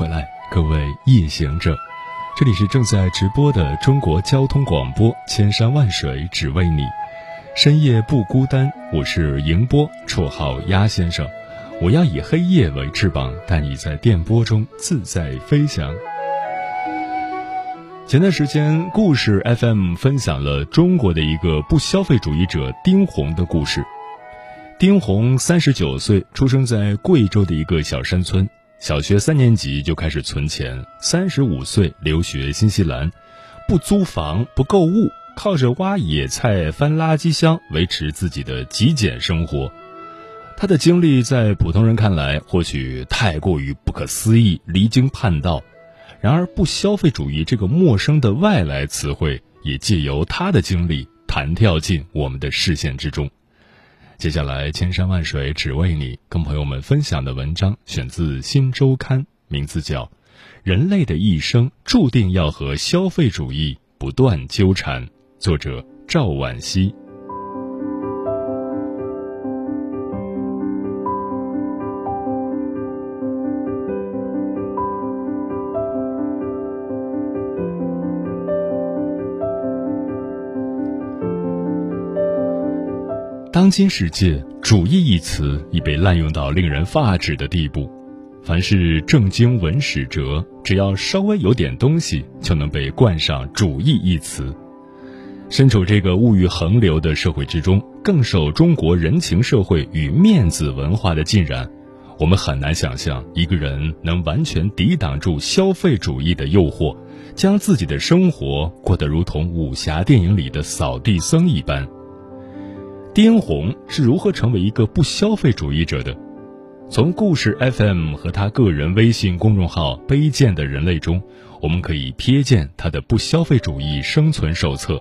回来，各位夜行者，这里是正在直播的中国交通广播，千山万水只为你，深夜不孤单。我是迎波，绰号鸭先生。我要以黑夜为翅膀，带你在电波中自在飞翔。前段时间，故事 FM 分享了中国的一个不消费主义者丁红的故事。丁红三十九岁，出生在贵州的一个小山村。小学三年级就开始存钱，三十五岁留学新西兰，不租房不购物，靠着挖野菜、翻垃圾箱维持自己的极简生活。他的经历在普通人看来或许太过于不可思议、离经叛道，然而不消费主义这个陌生的外来词汇也借由他的经历弹跳进我们的视线之中。接下来，千山万水只为你，跟朋友们分享的文章选自《新周刊》，名字叫《人类的一生注定要和消费主义不断纠缠》，作者赵婉希。当今世界，主义一词已被滥用到令人发指的地步。凡是正经文史哲，只要稍微有点东西，就能被冠上“主义”一词。身处这个物欲横流的社会之中，更受中国人情社会与面子文化的浸染，我们很难想象一个人能完全抵挡住消费主义的诱惑，将自己的生活过得如同武侠电影里的扫地僧一般。丁红是如何成为一个不消费主义者的？从故事 FM 和他个人微信公众号“卑贱的人类”中，我们可以瞥见他的不消费主义生存手册。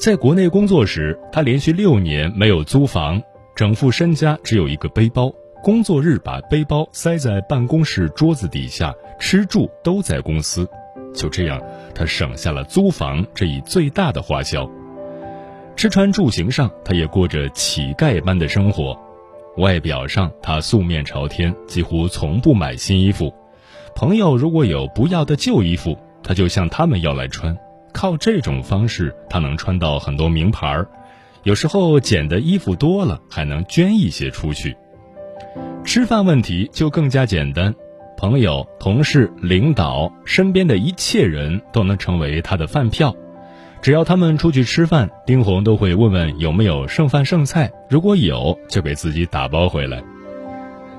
在国内工作时，他连续六年没有租房，整副身家只有一个背包，工作日把背包塞在办公室桌子底下，吃住都在公司。就这样，他省下了租房这一最大的花销。吃穿住行上，他也过着乞丐般的生活。外表上，他素面朝天，几乎从不买新衣服。朋友如果有不要的旧衣服，他就向他们要来穿。靠这种方式，他能穿到很多名牌儿。有时候捡的衣服多了，还能捐一些出去。吃饭问题就更加简单，朋友、同事、领导，身边的一切人都能成为他的饭票。只要他们出去吃饭，丁红都会问问有没有剩饭剩菜，如果有，就给自己打包回来。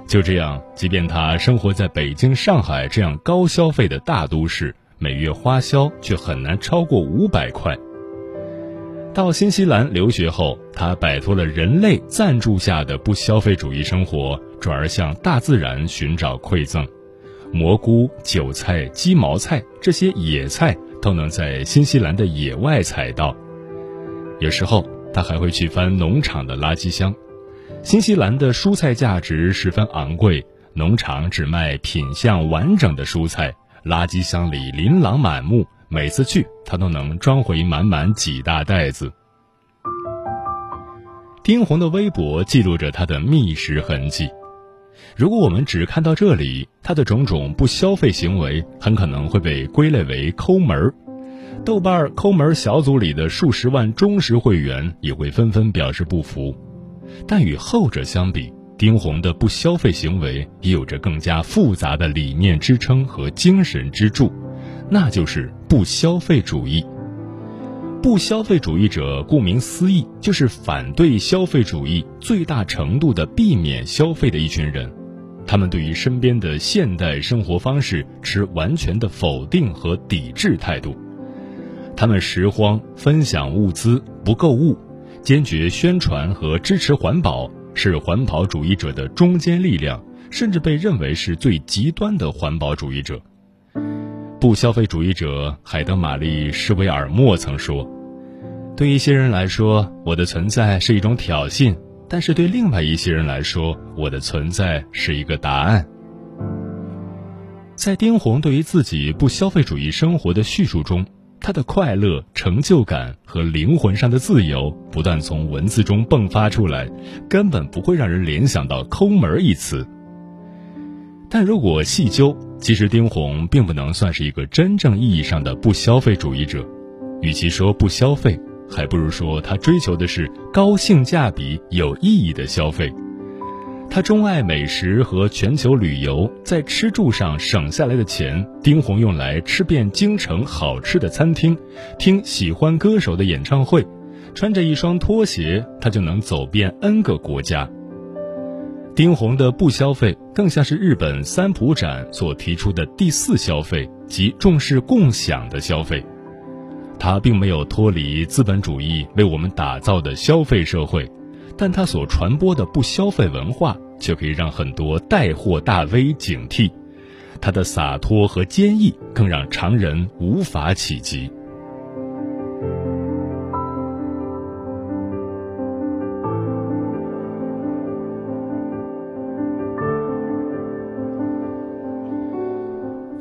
就这样，即便他生活在北京、上海这样高消费的大都市，每月花销却很难超过五百块。到新西兰留学后，他摆脱了人类赞助下的不消费主义生活，转而向大自然寻找馈赠，蘑菇、韭菜、鸡毛菜这些野菜。都能在新西兰的野外采到。有时候他还会去翻农场的垃圾箱。新西兰的蔬菜价值十分昂贵，农场只卖品相完整的蔬菜，垃圾箱里琳琅满目。每次去，他都能装回满满几大袋子。丁红的微博记录着他的觅食痕迹。如果我们只看到这里，他的种种不消费行为很可能会被归类为抠门儿。豆瓣抠门小组里的数十万忠实会员也会纷纷表示不服。但与后者相比，丁红的不消费行为也有着更加复杂的理念支撑和精神支柱，那就是不消费主义。不消费主义者顾名思义，就是反对消费主义、最大程度的避免消费的一群人。他们对于身边的现代生活方式持完全的否定和抵制态度。他们拾荒、分享物资、不购物，坚决宣传和支持环保。是环保主义者的中坚力量，甚至被认为是最极端的环保主义者。不消费主义者海德玛丽·施维尔莫曾说：“对一些人来说，我的存在是一种挑衅；但是对另外一些人来说，我的存在是一个答案。”在丁红对于自己不消费主义生活的叙述中。他的快乐、成就感和灵魂上的自由不断从文字中迸发出来，根本不会让人联想到“抠门”一词。但如果细究，其实丁红并不能算是一个真正意义上的不消费主义者。与其说不消费，还不如说他追求的是高性价比、有意义的消费。他钟爱美食和全球旅游，在吃住上省下来的钱，丁红用来吃遍京城好吃的餐厅，听喜欢歌手的演唱会，穿着一双拖鞋，他就能走遍 N 个国家。丁红的不消费，更像是日本三浦展所提出的第四消费，即重视共享的消费。他并没有脱离资本主义为我们打造的消费社会，但他所传播的不消费文化。却可以让很多带货大 V 警惕，他的洒脱和坚毅更让常人无法企及。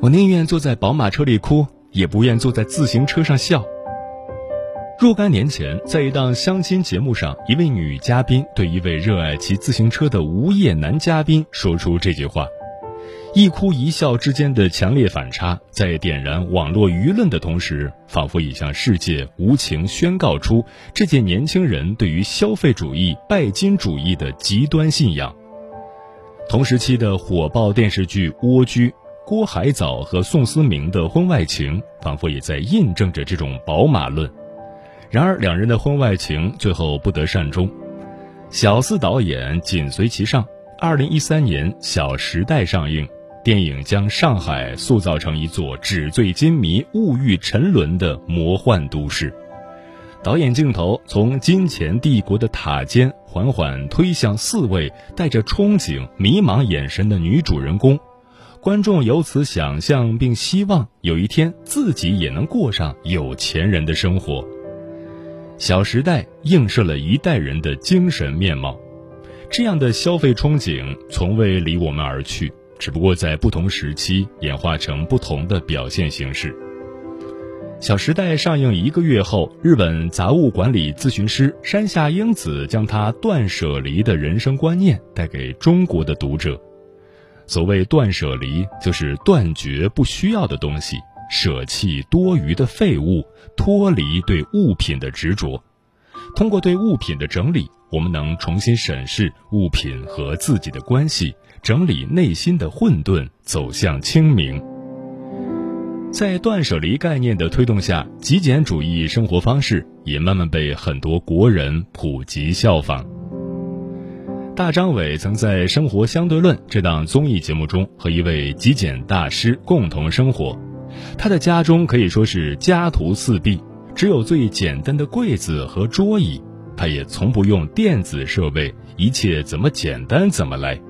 我宁愿坐在宝马车里哭，也不愿坐在自行车上笑。若干年前，在一档相亲节目上，一位女嘉宾对一位热爱骑自行车的无业男嘉宾说出这句话，一哭一笑之间的强烈反差，在点燃网络舆论的同时，仿佛已向世界无情宣告出这届年轻人对于消费主义、拜金主义的极端信仰。同时期的火爆电视剧《蜗居》，郭海藻和宋思明的婚外情，仿佛也在印证着这种宝马论。然而，两人的婚外情最后不得善终。小四导演紧随其上。二零一三年，《小时代》上映，电影将上海塑造成一座纸醉金迷、物欲沉沦的魔幻都市。导演镜头从金钱帝国的塔尖缓缓推向四位带着憧憬、迷茫眼神的女主人公，观众由此想象并希望有一天自己也能过上有钱人的生活。《小时代》映射了一代人的精神面貌，这样的消费憧憬从未离我们而去，只不过在不同时期演化成不同的表现形式。《小时代》上映一个月后，日本杂物管理咨询师山下英子将他断舍离的人生观念带给中国的读者。所谓断舍离，就是断绝不需要的东西。舍弃多余的废物，脱离对物品的执着。通过对物品的整理，我们能重新审视物品和自己的关系，整理内心的混沌，走向清明。在断舍离概念的推动下，极简主义生活方式也慢慢被很多国人普及效仿。大张伟曾在《生活相对论》这档综艺节目中和一位极简大师共同生活。他的家中可以说是家徒四壁，只有最简单的柜子和桌椅。他也从不用电子设备，一切怎么简单怎么来。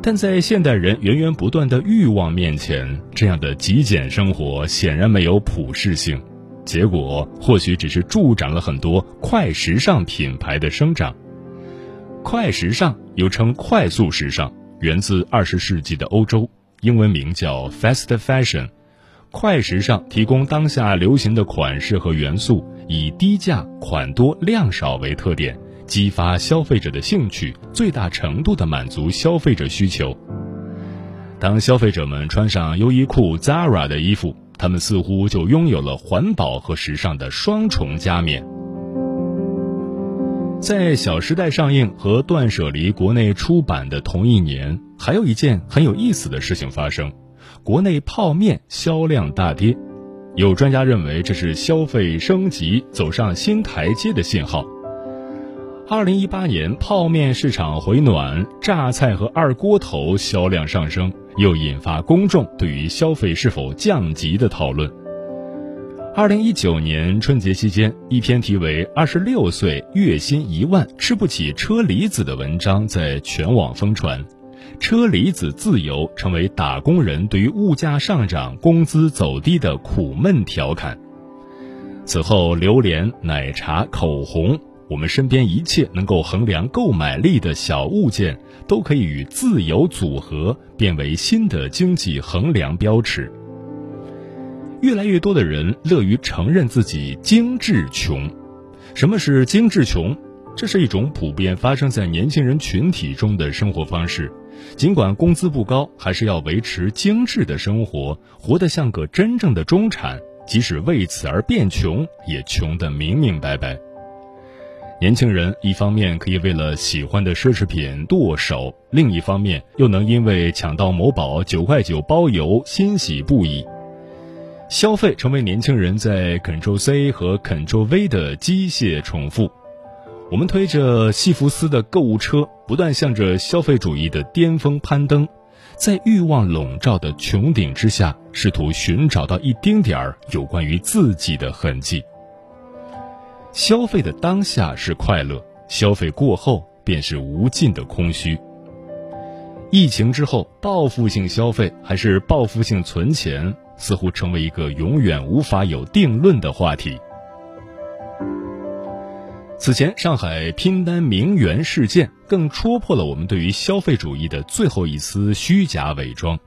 但在现代人源源不断的欲望面前，这样的极简生活显然没有普适性，结果或许只是助长了很多快时尚品牌的生长。快时尚又称快速时尚，源自二十世纪的欧洲。英文名叫 Fast Fashion，快时尚提供当下流行的款式和元素，以低价、款多、量少为特点，激发消费者的兴趣，最大程度的满足消费者需求。当消费者们穿上优衣库、Zara 的衣服，他们似乎就拥有了环保和时尚的双重加冕。在《小时代》上映和断舍离国内出版的同一年，还有一件很有意思的事情发生：国内泡面销量大跌。有专家认为这是消费升级走上新台阶的信号。二零一八年泡面市场回暖，榨菜和二锅头销量上升，又引发公众对于消费是否降级的讨论。二零一九年春节期间，一篇题为《二十六岁月薪一万吃不起车厘子》的文章在全网疯传。车厘子自由成为打工人对于物价上涨、工资走低的苦闷调侃。此后，榴莲、奶茶、口红，我们身边一切能够衡量购买力的小物件，都可以与自由组合，变为新的经济衡量标尺。越来越多的人乐于承认自己精致穷。什么是精致穷？这是一种普遍发生在年轻人群体中的生活方式。尽管工资不高，还是要维持精致的生活，活得像个真正的中产。即使为此而变穷，也穷得明明白白。年轻人一方面可以为了喜欢的奢侈品剁手，另一方面又能因为抢到某宝九块九包邮欣喜不已。消费成为年轻人在 Ctrl C 和 Ctrl V 的机械重复。我们推着西弗斯的购物车，不断向着消费主义的巅峰攀登，在欲望笼罩的穹顶之下，试图寻找到一丁点儿有关于自己的痕迹。消费的当下是快乐，消费过后便是无尽的空虚。疫情之后，报复性消费还是报复性存钱，似乎成为一个永远无法有定论的话题。此前，上海拼单名媛事件更戳破了我们对于消费主义的最后一丝虚假伪装。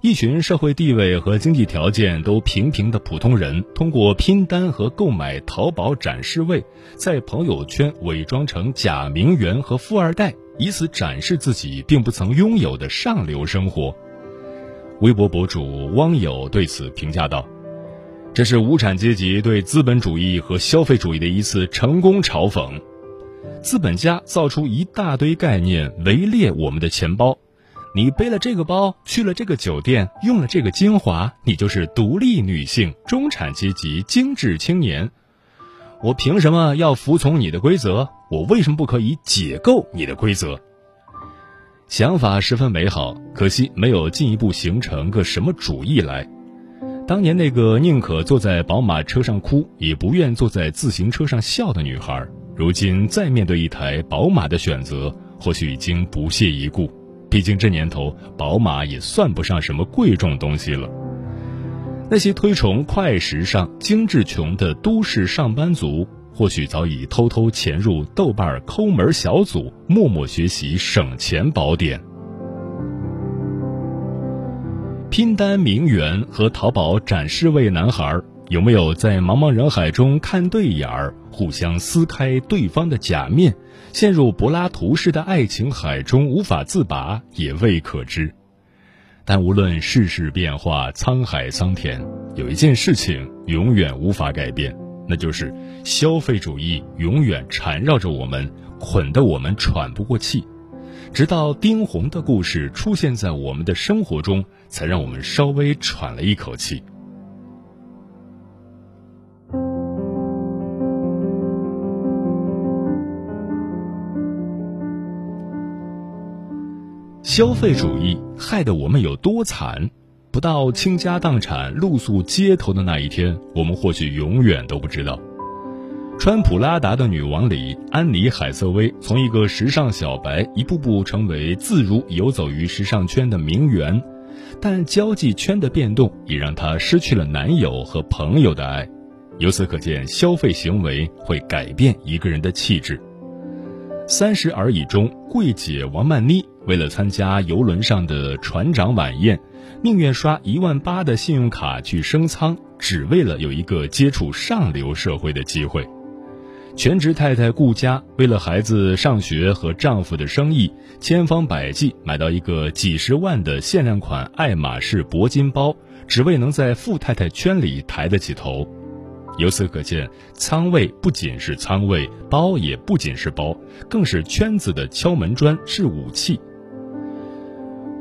一群社会地位和经济条件都平平的普通人，通过拼单和购买淘宝展示位，在朋友圈伪装成假名媛和富二代，以此展示自己并不曾拥有的上流生活。微博博主汪友对此评价道。这是无产阶级对资本主义和消费主义的一次成功嘲讽。资本家造出一大堆概念，围猎我们的钱包。你背了这个包，去了这个酒店，用了这个精华，你就是独立女性、中产阶级、精致青年。我凭什么要服从你的规则？我为什么不可以解构你的规则？想法十分美好，可惜没有进一步形成个什么主意来。当年那个宁可坐在宝马车上哭，也不愿坐在自行车上笑的女孩，如今再面对一台宝马的选择，或许已经不屑一顾。毕竟这年头，宝马也算不上什么贵重东西了。那些推崇快时尚、精致穷的都市上班族，或许早已偷偷潜入豆瓣抠门小组，默默学习省钱宝典。拼单名媛和淘宝展示位男孩有没有在茫茫人海中看对眼儿，互相撕开对方的假面，陷入柏拉图式的爱情海中无法自拔，也未可知。但无论世事变化，沧海桑田，有一件事情永远无法改变，那就是消费主义永远缠绕着我们，捆得我们喘不过气。直到丁红的故事出现在我们的生活中，才让我们稍微喘了一口气。消费主义害得我们有多惨？不到倾家荡产、露宿街头的那一天，我们或许永远都不知道。穿普拉达的女王里，安妮海瑟薇从一个时尚小白，一步步成为自如游走于时尚圈的名媛，但交际圈的变动也让她失去了男友和朋友的爱。由此可见，消费行为会改变一个人的气质。三十而已中，柜姐王曼妮为了参加游轮上的船长晚宴，宁愿刷一万八的信用卡去升舱，只为了有一个接触上流社会的机会。全职太太顾佳为了孩子上学和丈夫的生意，千方百计买到一个几十万的限量款爱马仕铂金包，只为能在富太太圈里抬得起头。由此可见，仓位不仅是仓位，包也不仅是包，更是圈子的敲门砖，是武器。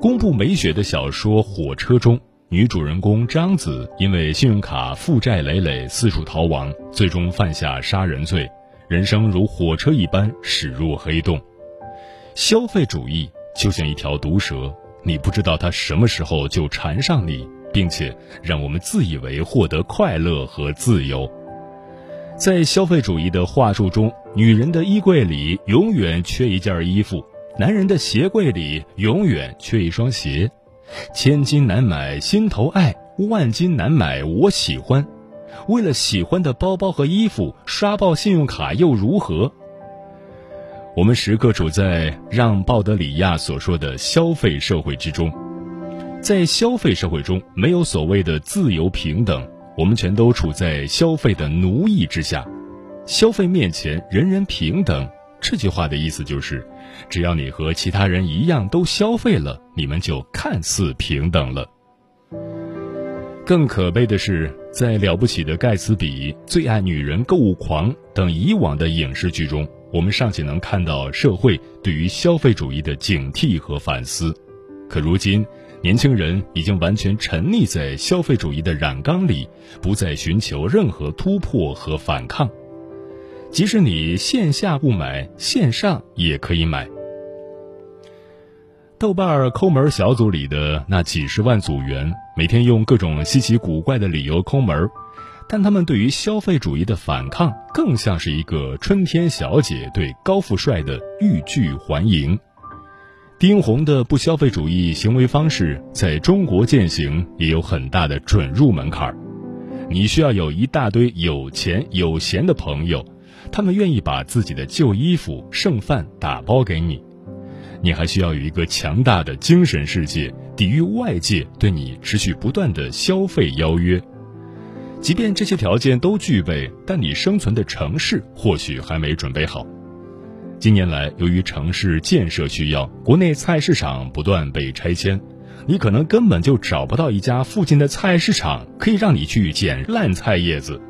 公布美雪的小说《火车》中，女主人公张子因为信用卡负债累累，四处逃亡，最终犯下杀人罪，人生如火车一般驶入黑洞。消费主义就像一条毒蛇，你不知道它什么时候就缠上你。并且让我们自以为获得快乐和自由。在消费主义的话术中，女人的衣柜里永远缺一件衣服，男人的鞋柜里永远缺一双鞋。千金难买心头爱，万金难买我喜欢。为了喜欢的包包和衣服，刷爆信用卡又如何？我们时刻处在让·鲍德里亚所说的消费社会之中。在消费社会中，没有所谓的自由平等，我们全都处在消费的奴役之下。消费面前，人人平等。这句话的意思就是，只要你和其他人一样都消费了，你们就看似平等了。更可悲的是，在《了不起的盖茨比》《最爱女人》《购物狂》等以往的影视剧中，我们尚且能看到社会对于消费主义的警惕和反思，可如今。年轻人已经完全沉溺在消费主义的染缸里，不再寻求任何突破和反抗。即使你线下不买，线上也可以买。豆瓣儿抠门小组里的那几十万组员，每天用各种稀奇古怪的理由抠门儿，但他们对于消费主义的反抗，更像是一个春天小姐对高富帅的欲拒还迎。丁红的不消费主义行为方式在中国践行也有很大的准入门槛儿，你需要有一大堆有钱有闲的朋友，他们愿意把自己的旧衣服剩饭打包给你，你还需要有一个强大的精神世界，抵御外界对你持续不断的消费邀约。即便这些条件都具备，但你生存的城市或许还没准备好。近年来，由于城市建设需要，国内菜市场不断被拆迁，你可能根本就找不到一家附近的菜市场可以让你去捡烂菜叶子。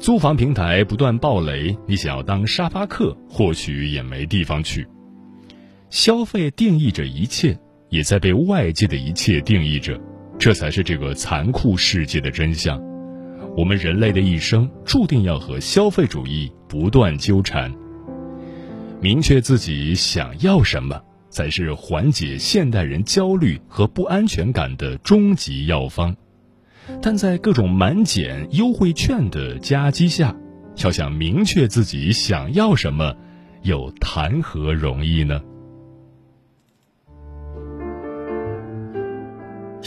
租房平台不断爆雷，你想要当沙发客，或许也没地方去。消费定义着一切，也在被外界的一切定义着，这才是这个残酷世界的真相。我们人类的一生注定要和消费主义不断纠缠。明确自己想要什么，才是缓解现代人焦虑和不安全感的终极药方。但在各种满减优惠券的夹击下，要想明确自己想要什么，又谈何容易呢？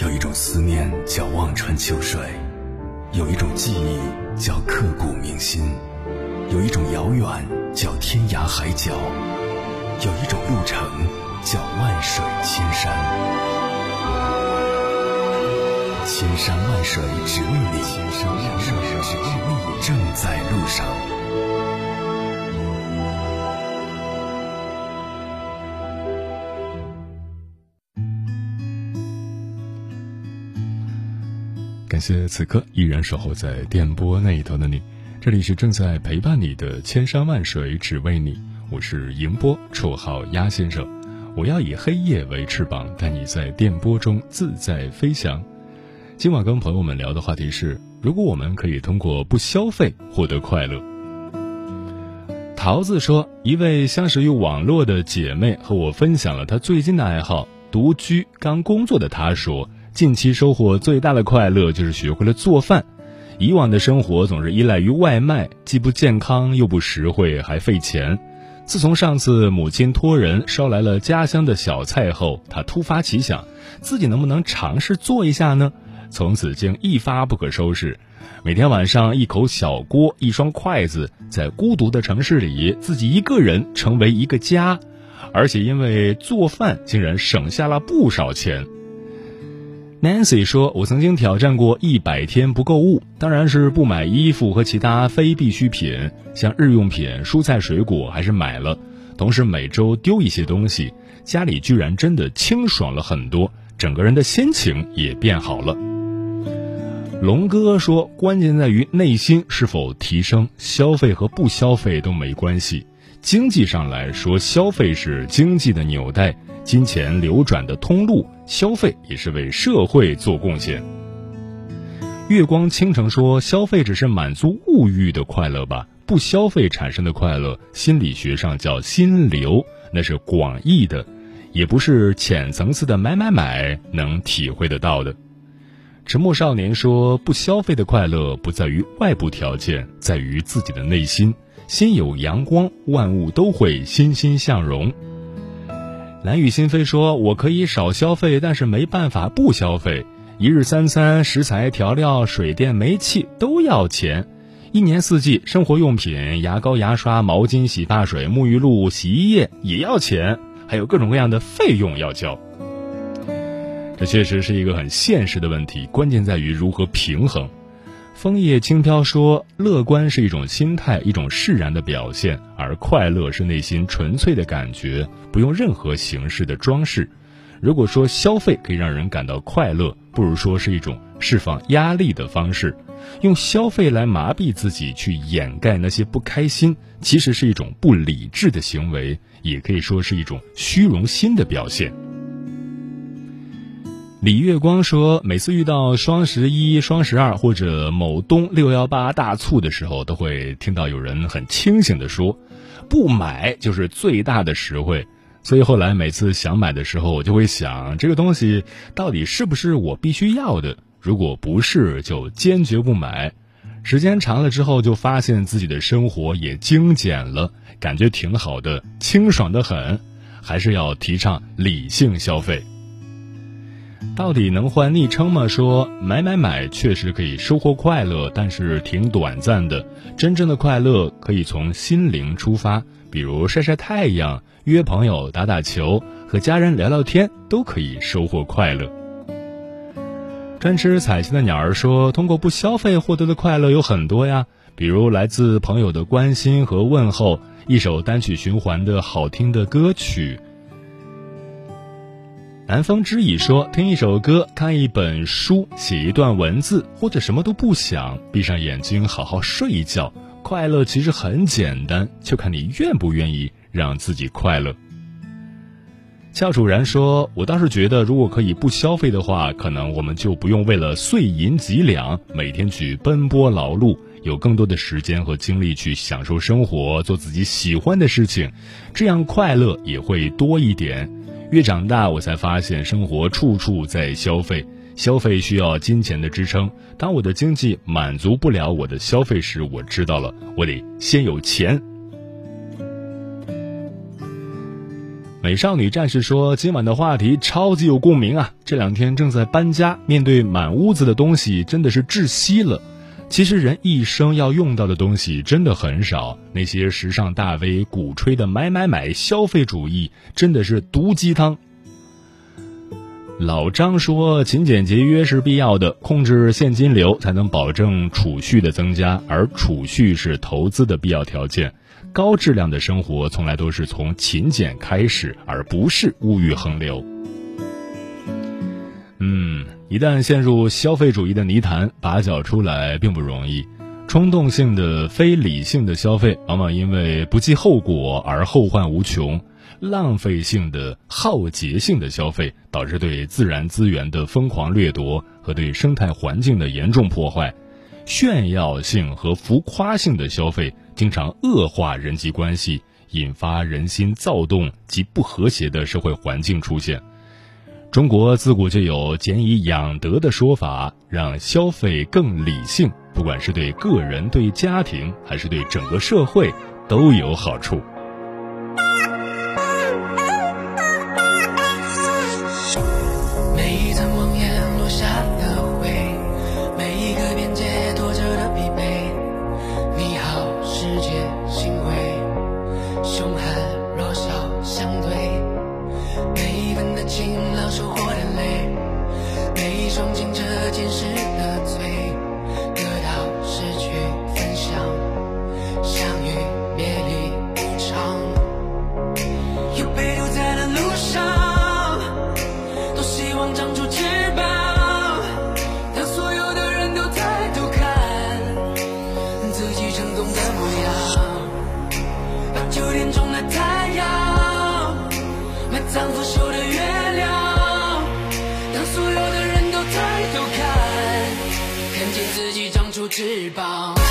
有一种思念叫望穿秋水，有一种记忆叫刻骨铭心。有一种遥远叫天涯海角，有一种路程叫万水千山。千山万水只为你，千山万水只为你，正在路上。感谢此刻依然守候在电波那一头的你。这里是正在陪伴你的千山万水，只为你。我是迎波，绰号鸭先生。我要以黑夜为翅膀，带你在电波中自在飞翔。今晚跟朋友们聊的话题是：如果我们可以通过不消费获得快乐。桃子说，一位相识于网络的姐妹和我分享了她最近的爱好——独居刚工作的她说，近期收获最大的快乐就是学会了做饭。以往的生活总是依赖于外卖，既不健康又不实惠，还费钱。自从上次母亲托人捎来了家乡的小菜后，她突发奇想，自己能不能尝试做一下呢？从此竟一发不可收拾。每天晚上一口小锅，一双筷子，在孤独的城市里，自己一个人成为一个家，而且因为做饭竟然省下了不少钱。Nancy 说：“我曾经挑战过一百天不购物，当然是不买衣服和其他非必需品，像日用品、蔬菜、水果还是买了。同时每周丢一些东西，家里居然真的清爽了很多，整个人的心情也变好了。”龙哥说，关键在于内心是否提升，消费和不消费都没关系。经济上来说，消费是经济的纽带，金钱流转的通路，消费也是为社会做贡献。月光倾城说，消费只是满足物欲的快乐吧，不消费产生的快乐，心理学上叫心流，那是广义的，也不是浅层次的买买买能体会得到的。沉默少年说：“不消费的快乐不在于外部条件，在于自己的内心。心有阳光，万物都会欣欣向荣。”蓝雨心飞说：“我可以少消费，但是没办法不消费。一日三餐、食材、调料、水电、煤气都要钱。一年四季，生活用品、牙膏、牙刷、毛巾、洗发水、沐浴露、洗衣液也要钱，还有各种各样的费用要交。”这确实是一个很现实的问题，关键在于如何平衡。枫叶轻飘说：“乐观是一种心态，一种释然的表现，而快乐是内心纯粹的感觉，不用任何形式的装饰。如果说消费可以让人感到快乐，不如说是一种释放压力的方式。用消费来麻痹自己，去掩盖那些不开心，其实是一种不理智的行为，也可以说是一种虚荣心的表现。”李月光说：“每次遇到双十一、双十二或者某东六幺八大促的时候，都会听到有人很清醒的说，不买就是最大的实惠。所以后来每次想买的时候，我就会想，这个东西到底是不是我必须要的？如果不是，就坚决不买。时间长了之后，就发现自己的生活也精简了，感觉挺好的，清爽的很。还是要提倡理性消费。”到底能换昵称吗？说买买买确实可以收获快乐，但是挺短暂的。真正的快乐可以从心灵出发，比如晒晒太阳、约朋友打打球、和家人聊聊天，都可以收获快乐。专吃彩心的鸟儿说，通过不消费获得的快乐有很多呀，比如来自朋友的关心和问候，一首单曲循环的好听的歌曲。南风知已说：“听一首歌，看一本书，写一段文字，或者什么都不想，闭上眼睛好好睡一觉。快乐其实很简单，就看你愿不愿意让自己快乐。”俏楚然说：“我倒是觉得，如果可以不消费的话，可能我们就不用为了碎银几两，每天去奔波劳碌，有更多的时间和精力去享受生活，做自己喜欢的事情，这样快乐也会多一点。”越长大，我才发现生活处处在消费，消费需要金钱的支撑。当我的经济满足不了我的消费时，我知道了，我得先有钱。美少女战士说：“今晚的话题超级有共鸣啊！这两天正在搬家，面对满屋子的东西，真的是窒息了。”其实人一生要用到的东西真的很少，那些时尚大 V 鼓吹的买买买消费主义真的是毒鸡汤。老张说，勤俭节约是必要的，控制现金流才能保证储蓄的增加，而储蓄是投资的必要条件。高质量的生活从来都是从勤俭开始，而不是物欲横流。嗯。一旦陷入消费主义的泥潭，拔脚出来并不容易。冲动性的、非理性的消费，往往因为不计后果而后患无穷；浪费性的、耗竭性的消费，导致对自然资源的疯狂掠夺和对生态环境的严重破坏；炫耀性和浮夸性的消费，经常恶化人际关系，引发人心躁动及不和谐的社会环境出现。中国自古就有俭以养德的说法，让消费更理性，不管是对个人、对家庭，还是对整个社会，都有好处。翅膀。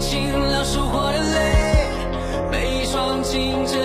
轻柔收获的泪，每一双清澈。